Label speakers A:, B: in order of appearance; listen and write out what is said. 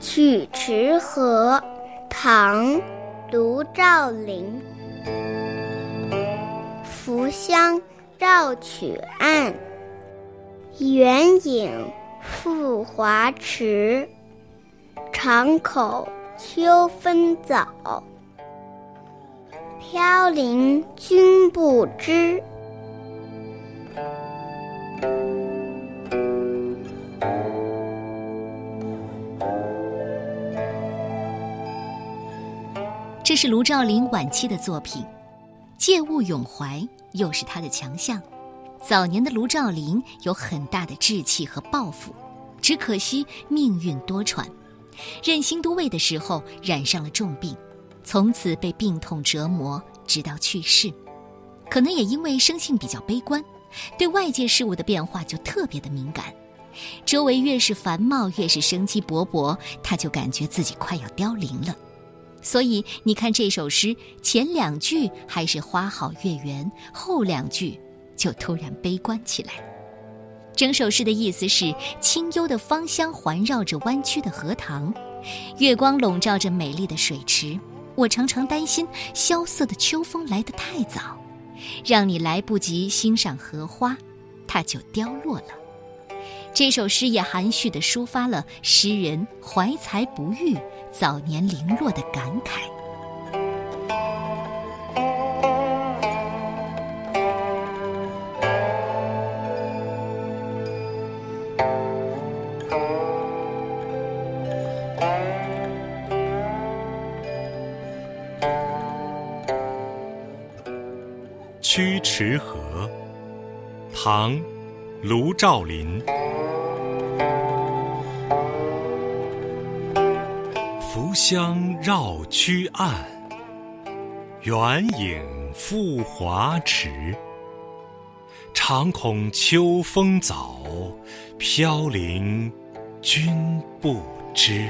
A: 曲池河，唐卢照邻。浮香绕曲岸，远影复华池。长口秋风早，飘零君不知。
B: 这是卢照邻晚期的作品，借物咏怀又是他的强项。早年的卢照邻有很大的志气和抱负，只可惜命运多舛。任新都尉的时候染上了重病，从此被病痛折磨，直到去世。可能也因为生性比较悲观，对外界事物的变化就特别的敏感。周围越是繁茂，越是生机勃勃，他就感觉自己快要凋零了。所以你看这首诗，前两句还是花好月圆，后两句就突然悲观起来。整首诗的意思是：清幽的芳香环绕着弯曲的荷塘，月光笼罩着美丽的水池。我常常担心萧瑟的秋风来得太早，让你来不及欣赏荷花，它就凋落了。这首诗也含蓄地抒发了诗人怀才不遇。早年零落的感慨。
C: 曲池河，唐，卢照邻。浮香绕曲岸，远影复华池。常恐秋风早，飘零君不知。